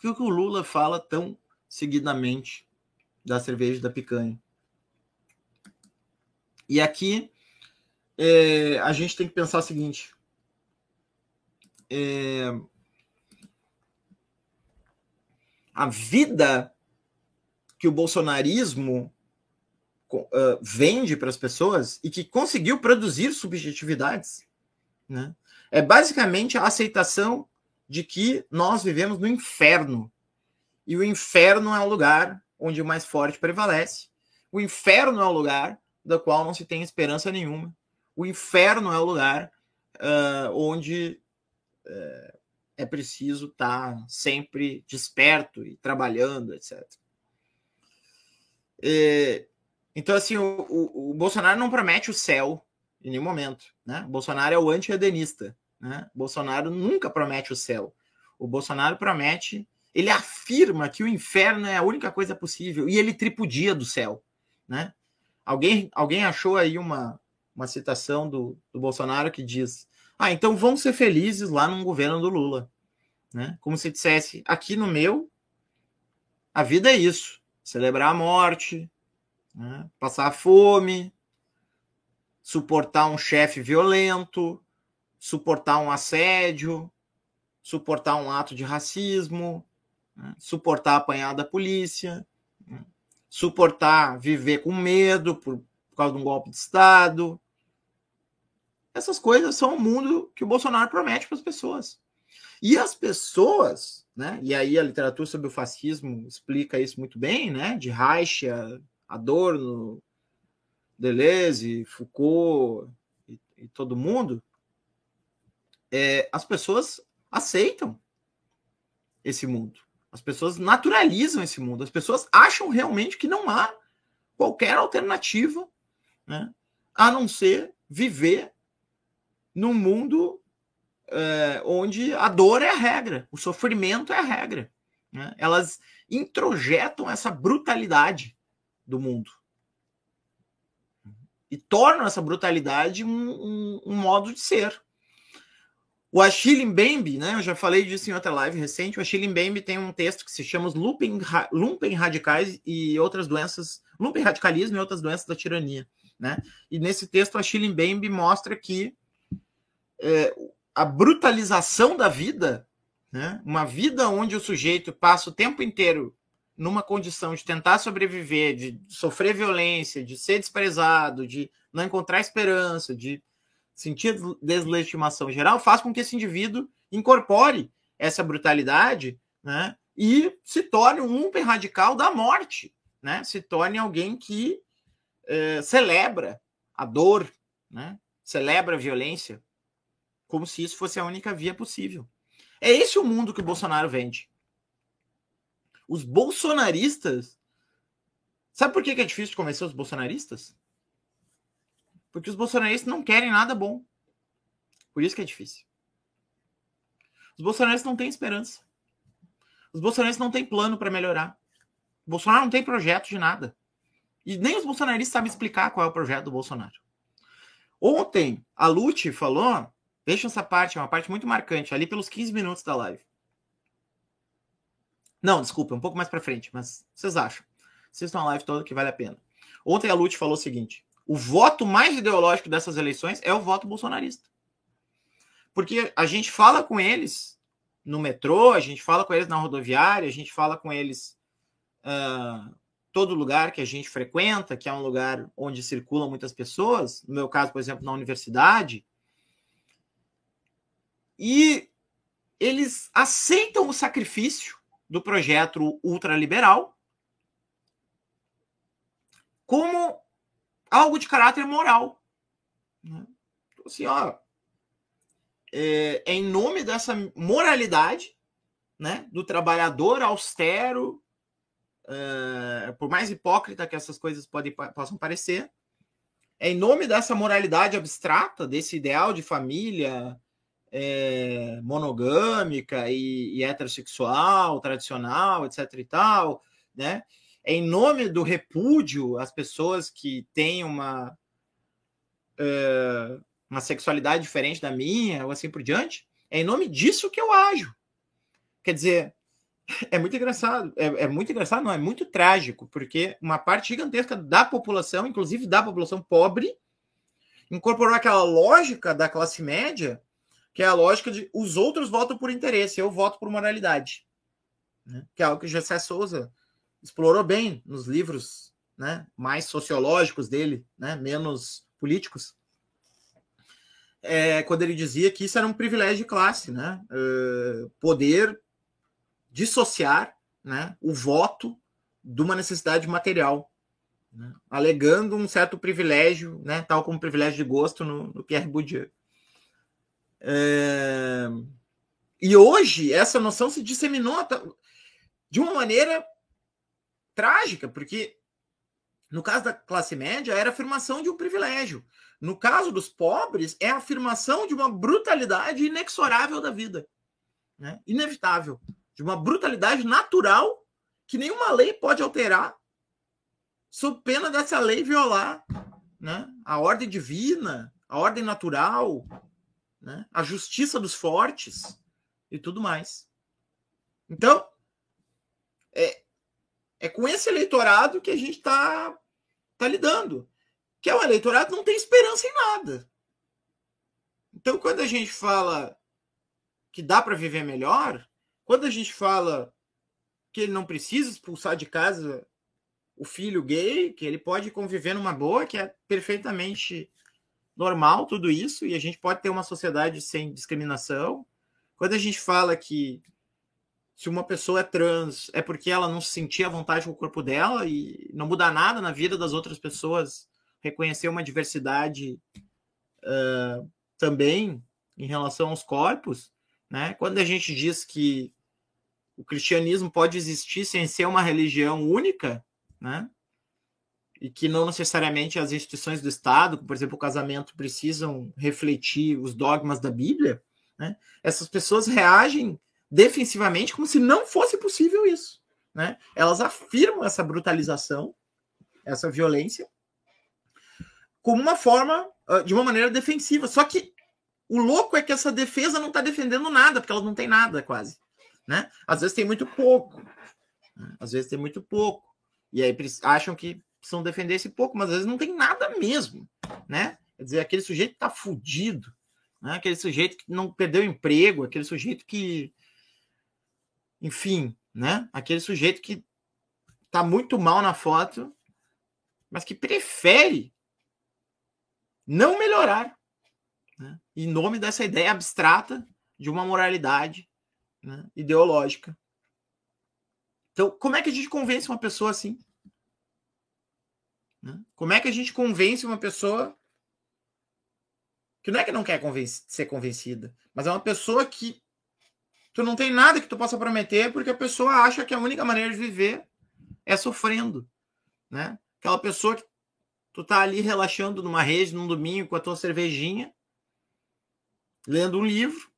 Por que o Lula fala tão seguidamente da cerveja da picanha? E aqui é, a gente tem que pensar o seguinte: é, a vida que o bolsonarismo uh, vende para as pessoas e que conseguiu produzir subjetividades, né? é basicamente a aceitação de que nós vivemos no inferno. E o inferno é um lugar onde o mais forte prevalece. O inferno é um lugar do qual não se tem esperança nenhuma. O inferno é o lugar uh, onde uh, é preciso estar tá sempre desperto e trabalhando, etc. E, Então, assim, o, o, o, Bolsonaro não promete o céu em nenhum momento. Né? O Bolsonaro é o anti-edenista. Né? Bolsonaro nunca promete o céu. O Bolsonaro promete, ele afirma que o inferno é a única coisa possível e ele tripudia do céu. Né? Alguém, alguém achou aí uma, uma citação do, do Bolsonaro que diz: Ah, então vão ser felizes lá no governo do Lula. Né? Como se dissesse: aqui no meu, a vida é isso: celebrar a morte, né? passar fome, suportar um chefe violento, suportar um assédio, suportar um ato de racismo, né? suportar apanhar da polícia, né? suportar viver com medo por, por causa de um golpe de Estado. Essas coisas são o mundo que o Bolsonaro promete para as pessoas. E as pessoas, né? E aí a literatura sobre o fascismo explica isso muito bem, né? De Reich, Adorno, Deleuze, Foucault e, e todo mundo, é, as pessoas aceitam esse mundo. As pessoas naturalizam esse mundo. As pessoas acham realmente que não há qualquer alternativa, né, a não ser viver num mundo é, onde a dor é a regra, o sofrimento é a regra. Né? Elas introjetam essa brutalidade do mundo. E tornam essa brutalidade um, um, um modo de ser. O Achille Mbembe, né? Eu já falei disso em outra live recente. O Achille Mbembe tem um texto que se chama Lumpen, Lumpen Radicais e outras doenças, Lumpen Radicalismo e outras doenças da tirania, né? E nesse texto o Achille Mbembe mostra que é, a brutalização da vida, né? Uma vida onde o sujeito passa o tempo inteiro numa condição de tentar sobreviver, de sofrer violência, de ser desprezado, de não encontrar esperança, de sentir deslegitimação geral, faz com que esse indivíduo incorpore essa brutalidade né, e se torne um radical da morte, né, se torne alguém que é, celebra a dor, né, celebra a violência, como se isso fosse a única via possível. É esse o mundo que o Bolsonaro vende. Os bolsonaristas. Sabe por que é difícil convencer os bolsonaristas? Porque os bolsonaristas não querem nada bom. Por isso que é difícil. Os bolsonaristas não têm esperança. Os bolsonaristas não têm plano para melhorar. O Bolsonaro não tem projeto de nada. E nem os bolsonaristas sabem explicar qual é o projeto do Bolsonaro. Ontem, a Lute falou, deixa essa parte, é uma parte muito marcante, ali pelos 15 minutos da live. Não, desculpa, um pouco mais para frente, mas vocês acham? Assistam a live toda que vale a pena. Ontem a Lute falou o seguinte: o voto mais ideológico dessas eleições é o voto bolsonarista. Porque a gente fala com eles no metrô, a gente fala com eles na rodoviária, a gente fala com eles uh, todo lugar que a gente frequenta, que é um lugar onde circulam muitas pessoas, no meu caso, por exemplo, na universidade. E eles aceitam o sacrifício do projeto ultraliberal como algo de caráter moral. Né? Então, assim, ó, é, é, em nome dessa moralidade, né, do trabalhador austero, é, por mais hipócrita que essas coisas podem, possam parecer, é em nome dessa moralidade abstrata, desse ideal de família é, monogâmica e, e, heterossexual, tradicional, etc. e tal, né? É em nome do repúdio às pessoas que têm uma, é, uma sexualidade diferente da minha, ou assim por diante. É em nome disso que eu ajo. Quer dizer, é muito engraçado, é, é, muito engraçado, não, é muito trágico, porque uma parte gigantesca da população, inclusive da população pobre, incorporou aquela lógica da classe média que é a lógica de os outros votam por interesse, eu voto por moralidade. Né? Que é algo que o José Souza explorou bem nos livros né, mais sociológicos dele, né, menos políticos. É, quando ele dizia que isso era um privilégio de classe, né? Uh, poder dissociar né, o voto de uma necessidade material, né, alegando um certo privilégio, né, tal como privilégio de gosto no, no Pierre Bourdieu. É... E hoje essa noção se disseminou de uma maneira trágica, porque No caso da classe média, era afirmação de um privilégio. No caso dos pobres, é a afirmação de uma brutalidade inexorável da vida. Né? Inevitável. De uma brutalidade natural que nenhuma lei pode alterar, sob pena dessa lei violar né? a ordem divina, a ordem natural, né? a justiça dos fortes e tudo mais. Então, é, é com esse eleitorado que a gente está tá lidando. Que é um eleitorado que não tem esperança em nada. Então, quando a gente fala que dá para viver melhor, quando a gente fala que ele não precisa expulsar de casa o filho gay, que ele pode conviver numa boa, que é perfeitamente normal tudo isso, e a gente pode ter uma sociedade sem discriminação. Quando a gente fala que se uma pessoa é trans é porque ela não se sentia à vontade com o corpo dela e não muda nada na vida das outras pessoas reconhecer uma diversidade uh, também em relação aos corpos, né? Quando a gente diz que o cristianismo pode existir sem ser uma religião única, né? E que não necessariamente as instituições do Estado, por exemplo, o casamento, precisam refletir os dogmas da Bíblia, né? Essas pessoas reagem defensivamente como se não fosse possível isso. Né? Elas afirmam essa brutalização, essa violência, como uma forma, ah, de uma maneira defensiva. Só que o louco é que essa defesa não está defendendo nada, porque elas não têm nada quase. Né? Às vezes tem muito pouco. Né? Às vezes tem muito pouco. E aí acham que precisam defender esse pouco, mas às vezes não tem nada mesmo. Né? Quer dizer, aquele sujeito está fudido. Né? Aquele sujeito que não perdeu emprego, aquele sujeito que enfim, né? Aquele sujeito que tá muito mal na foto, mas que prefere não melhorar, né? em nome dessa ideia abstrata de uma moralidade né? ideológica. Então, como é que a gente convence uma pessoa assim? Né? Como é que a gente convence uma pessoa que não é que não quer ser convencida, mas é uma pessoa que tu não tem nada que tu possa prometer porque a pessoa acha que a única maneira de viver é sofrendo, né? Aquela pessoa que tu tá ali relaxando numa rede num domingo com a tua cervejinha, lendo um livro,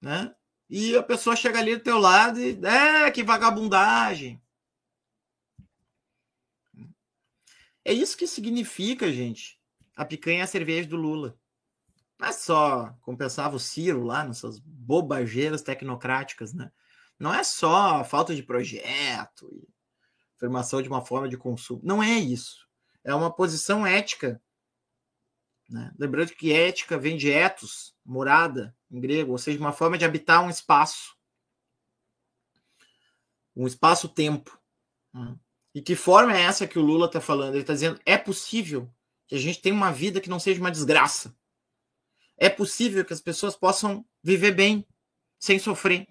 né? E a pessoa chega ali do teu lado e é que vagabundagem. É isso que significa, gente. A picanha é a cerveja do Lula. Não é só, como pensava o Ciro lá, nessas bobageiras tecnocráticas, né? Não é só falta de projeto e formação de uma forma de consumo. Não é isso. É uma posição ética. Né? Lembrando que ética vem de etos, morada, em grego, ou seja, uma forma de habitar um espaço. Um espaço-tempo. Né? E que forma é essa que o Lula está falando? Ele está dizendo: é possível que a gente tenha uma vida que não seja uma desgraça é possível que as pessoas possam viver bem, sem sofrer.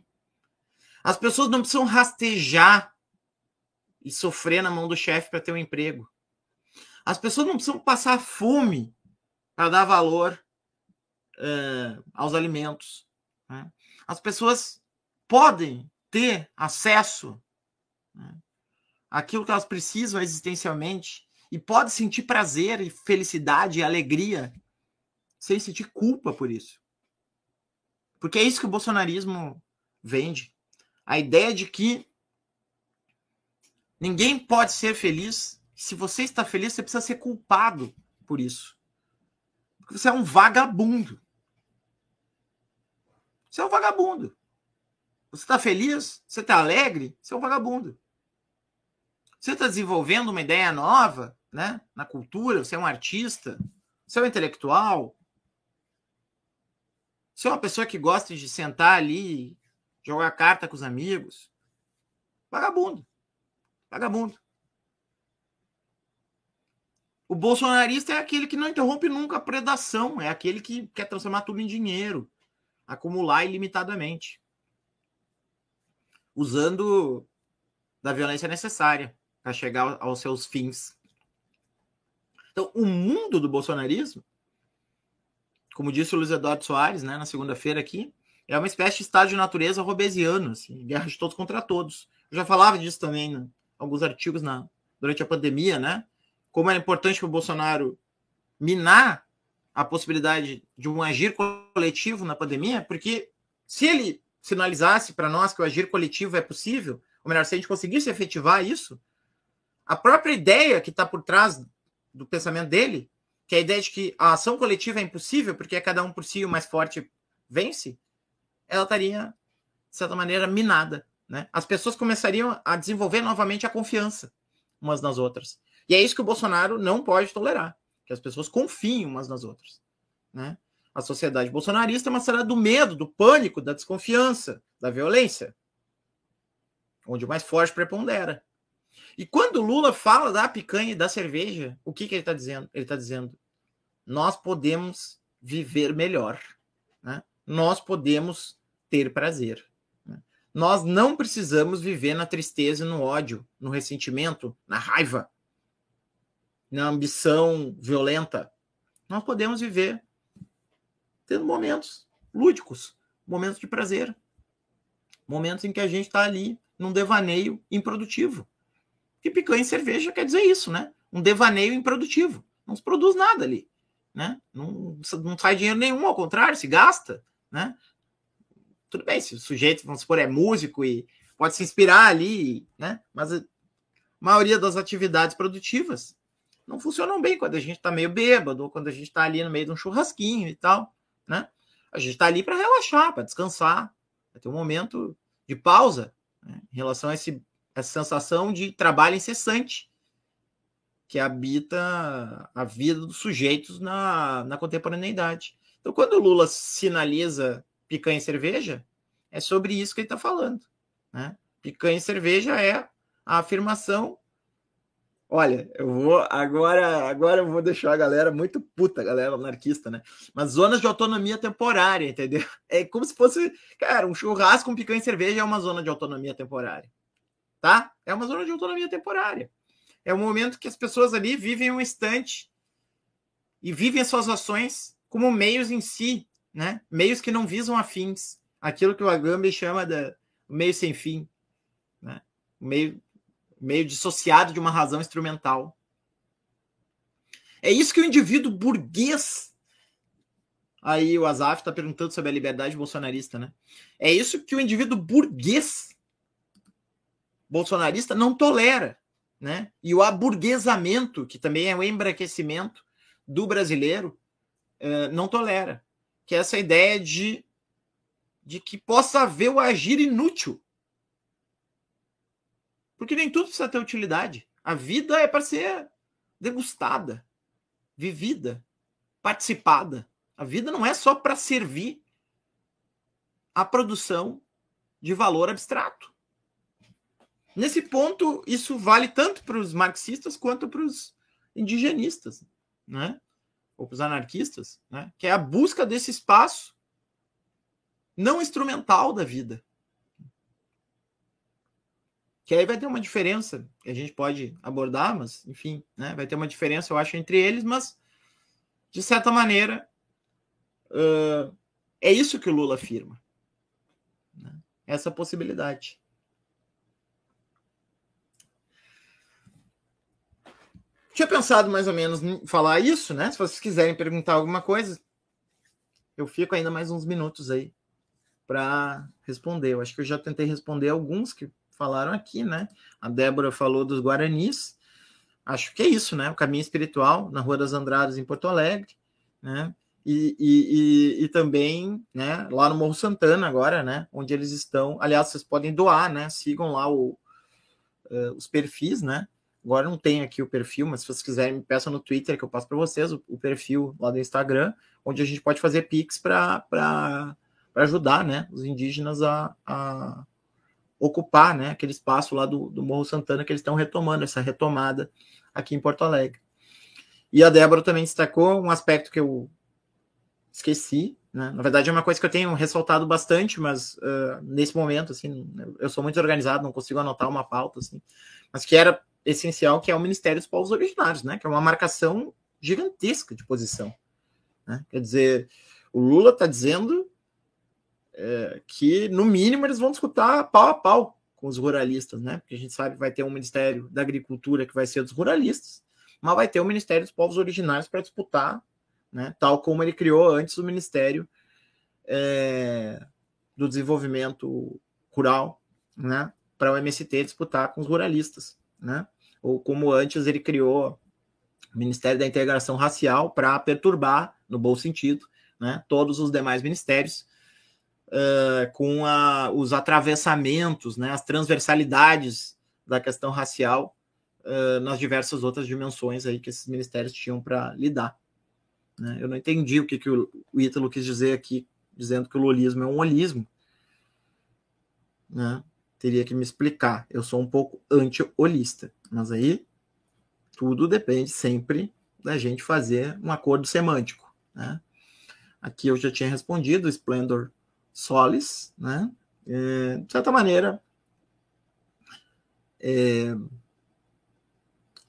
As pessoas não precisam rastejar e sofrer na mão do chefe para ter um emprego. As pessoas não precisam passar fome para dar valor uh, aos alimentos. Né? As pessoas podem ter acesso né, àquilo que elas precisam existencialmente e podem sentir prazer e felicidade e alegria sem sentir culpa por isso. Porque é isso que o bolsonarismo vende. A ideia de que ninguém pode ser feliz. Se você está feliz, você precisa ser culpado por isso. Porque você é um vagabundo. Você é um vagabundo. Você está feliz? Você está alegre? Você é um vagabundo. Você está desenvolvendo uma ideia nova né, na cultura, você é um artista, você é um intelectual, se é uma pessoa que gosta de sentar ali, jogar carta com os amigos, vagabundo. Vagabundo. O bolsonarista é aquele que não interrompe nunca a predação, é aquele que quer transformar tudo em dinheiro, acumular ilimitadamente, usando da violência necessária para chegar aos seus fins. Então, o mundo do bolsonarismo como disse o Luiz Eduardo Soares, né, na segunda-feira aqui, é uma espécie de estado de natureza robesiano, assim, guerra de todos contra todos. Eu já falava disso também em alguns artigos na, durante a pandemia, né? como era importante para o Bolsonaro minar a possibilidade de um agir coletivo na pandemia, porque se ele sinalizasse para nós que o agir coletivo é possível, ou melhor, se a gente conseguisse efetivar isso, a própria ideia que está por trás do pensamento dele, que a ideia de que a ação coletiva é impossível porque é cada um por si o mais forte vence, ela estaria, de certa maneira, minada. Né? As pessoas começariam a desenvolver novamente a confiança umas nas outras. E é isso que o Bolsonaro não pode tolerar, que as pessoas confiem umas nas outras. Né? A sociedade bolsonarista é uma sociedade do medo, do pânico, da desconfiança, da violência, onde o mais forte prepondera. E quando Lula fala da picanha e da cerveja, o que, que ele está dizendo? Ele está dizendo: nós podemos viver melhor, né? nós podemos ter prazer. Né? Nós não precisamos viver na tristeza, no ódio, no ressentimento, na raiva, na ambição violenta. Nós podemos viver tendo momentos lúdicos, momentos de prazer, momentos em que a gente está ali num devaneio improdutivo. E picanha e cerveja quer dizer isso, né? Um devaneio improdutivo. Não se produz nada ali, né? Não, não sai dinheiro nenhum, ao contrário, se gasta, né? Tudo bem, se o sujeito, vamos supor, é músico e pode se inspirar ali, né? Mas a maioria das atividades produtivas não funcionam bem quando a gente está meio bêbado, ou quando a gente está ali no meio de um churrasquinho e tal, né? A gente está ali para relaxar, para descansar, para ter um momento de pausa né? em relação a esse, essa sensação de trabalho incessante que habita a vida dos sujeitos na, na contemporaneidade. Então, quando o Lula sinaliza picanha e cerveja, é sobre isso que ele está falando. Né? Picanha e cerveja é a afirmação Olha, eu vou agora, agora eu vou deixar a galera muito puta, a galera anarquista, né? Mas zonas de autonomia temporária, entendeu? É como se fosse, cara, um churrasco com picanha e cerveja é uma zona de autonomia temporária. Tá? É uma zona de autonomia temporária. É o momento que as pessoas ali vivem um instante e vivem as suas ações como meios em si, né? Meios que não visam afins. Aquilo que o Agamben chama de meio sem fim, né? Meio meio dissociado de uma razão instrumental. É isso que o indivíduo burguês. Aí o Azaf está perguntando sobre a liberdade bolsonarista, né? É isso que o indivíduo burguês bolsonarista não tolera, né? E o aburguesamento, que também é o embraquecimento do brasileiro, eh, não tolera. Que é essa ideia de, de que possa haver o agir inútil porque nem tudo precisa ter utilidade. A vida é para ser degustada, vivida, participada. A vida não é só para servir a produção de valor abstrato. Nesse ponto, isso vale tanto para os marxistas quanto para os indigenistas, né? ou para os anarquistas, né? que é a busca desse espaço não instrumental da vida, que aí vai ter uma diferença que a gente pode abordar, mas enfim, né, vai ter uma diferença, eu acho, entre eles, mas de certa maneira uh, é isso que o Lula afirma. Né? Essa possibilidade. Tinha pensado mais ou menos em falar isso, né? Se vocês quiserem perguntar alguma coisa, eu fico ainda mais uns minutos aí para responder. Eu acho que eu já tentei responder alguns que falaram aqui, né? A Débora falou dos Guaranis. Acho que é isso, né? O caminho espiritual na Rua das Andradas, em Porto Alegre, né? E, e, e, e, também, né, lá no Morro Santana agora, né, onde eles estão. Aliás, vocês podem doar, né? Sigam lá o, uh, os perfis, né? Agora não tem aqui o perfil, mas se vocês quiserem, me peçam no Twitter que eu passo para vocês o, o, perfil lá do Instagram, onde a gente pode fazer Pix para ajudar, né, os indígenas a, a ocupar né, aquele espaço lá do, do Morro Santana que eles estão retomando, essa retomada aqui em Porto Alegre. E a Débora também destacou um aspecto que eu esqueci, né? Na verdade, é uma coisa que eu tenho ressaltado bastante, mas uh, nesse momento, assim, eu sou muito organizado, não consigo anotar uma pauta, assim, mas que era essencial, que é o Ministério dos Povos Originários, né? Que é uma marcação gigantesca de posição. Né? Quer dizer, o Lula está dizendo é, que, no mínimo, eles vão disputar pau a pau com os ruralistas, né? Porque a gente sabe que vai ter um Ministério da Agricultura que vai ser dos ruralistas, mas vai ter o Ministério dos Povos Originários para disputar, né? tal como ele criou antes o Ministério é, do Desenvolvimento Rural, né? para o MST disputar com os ruralistas, né? Ou como antes ele criou o Ministério da Integração Racial para perturbar, no bom sentido, né? todos os demais ministérios uh, com a, os atravessamentos, né, as transversalidades da questão racial uh, nas diversas outras dimensões aí que esses ministérios tinham para lidar. Né? Eu não entendi o que, que o, o Ítalo quis dizer aqui, dizendo que o lulismo é um holismo. Né? Teria que me explicar. Eu sou um pouco anti-holista, mas aí tudo depende sempre da gente fazer um acordo semântico. Né? Aqui eu já tinha respondido, Splendor Solis, né? É, de certa maneira, é,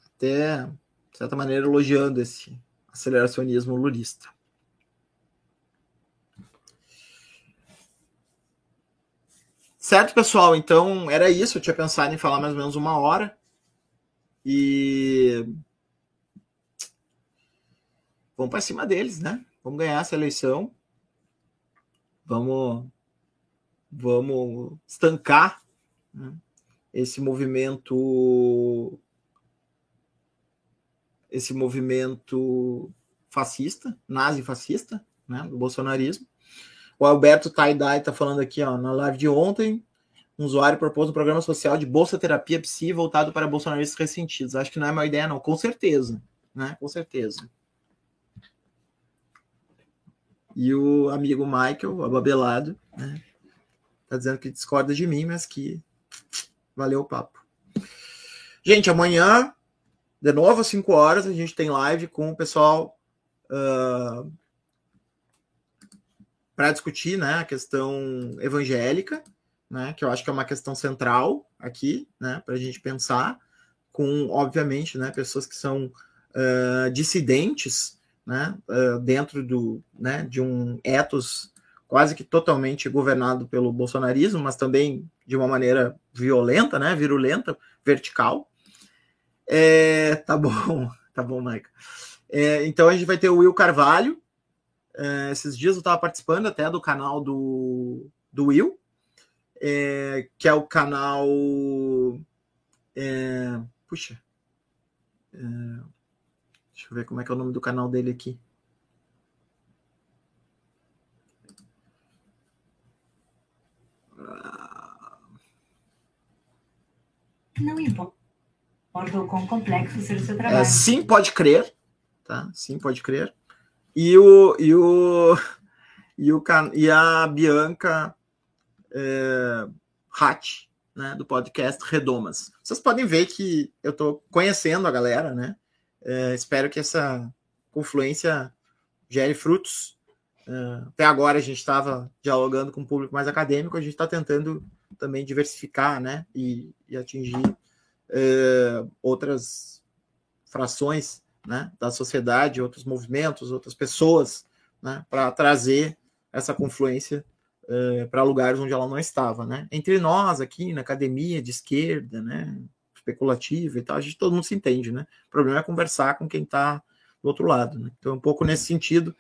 até de certa maneira elogiando esse aceleracionismo lulista. Certo, pessoal? Então era isso. Eu tinha pensado em falar mais ou menos uma hora. E vamos para cima deles, né? Vamos ganhar essa eleição vamos vamos estancar né, esse movimento esse movimento fascista, nazi-fascista, né, do bolsonarismo. O Alberto Taidai está falando aqui ó, na live de ontem, um usuário propôs um programa social de bolsa terapia psi voltado para bolsonaristas ressentidos. Acho que não é uma ideia, não. Com certeza, né? Com certeza. E o amigo Michael, ababelado, né? Tá dizendo que discorda de mim, mas que valeu o papo. Gente, amanhã, de novo às 5 horas, a gente tem live com o pessoal uh, para discutir né, a questão evangélica, né, que eu acho que é uma questão central aqui, né, para a gente pensar, com, obviamente, né, pessoas que são uh, dissidentes né, uh, dentro do, né, de um ethos quase que totalmente governado pelo bolsonarismo, mas também de uma maneira violenta, né, virulenta, vertical. É, tá bom, *laughs* tá bom, Maica. É, então a gente vai ter o Will Carvalho. É, esses dias eu estava participando até do canal do, do Will, é, que é o canal. É, puxa. Deixa eu ver como é que é o nome do canal dele aqui. Não importa o quão complexo seja o seu trabalho. Sim, pode crer. Tá? Sim, pode crer. E o, e o, *laughs* e, o, e a Bianca é, Hatch, né, do podcast Redomas. Vocês podem ver que eu estou conhecendo a galera, né? É, espero que essa confluência gere frutos. É, até agora a gente estava dialogando com um público mais acadêmico, a gente está tentando também diversificar né, e, e atingir é, outras frações né, da sociedade, outros movimentos, outras pessoas, né, para trazer essa confluência é, para lugares onde ela não estava. Né? Entre nós aqui na academia de esquerda, né, especulativa e tal, a gente todo mundo se entende, né? O problema é conversar com quem está do outro lado, né? Então, é um pouco nesse sentido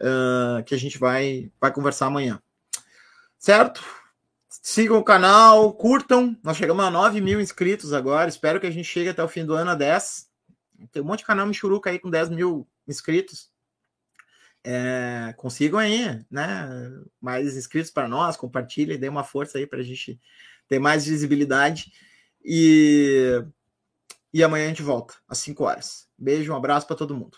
uh, que a gente vai, vai conversar amanhã. Certo? Sigam o canal, curtam. Nós chegamos a 9 mil inscritos agora. Espero que a gente chegue até o fim do ano a 10. Tem um monte de canal Michuruca aí com 10 mil inscritos. É, consigam aí, né? Mais inscritos para nós, compartilhem, dê uma força aí para a gente ter mais visibilidade. E, e amanhã a gente volta às 5 horas. Beijo, um abraço para todo mundo.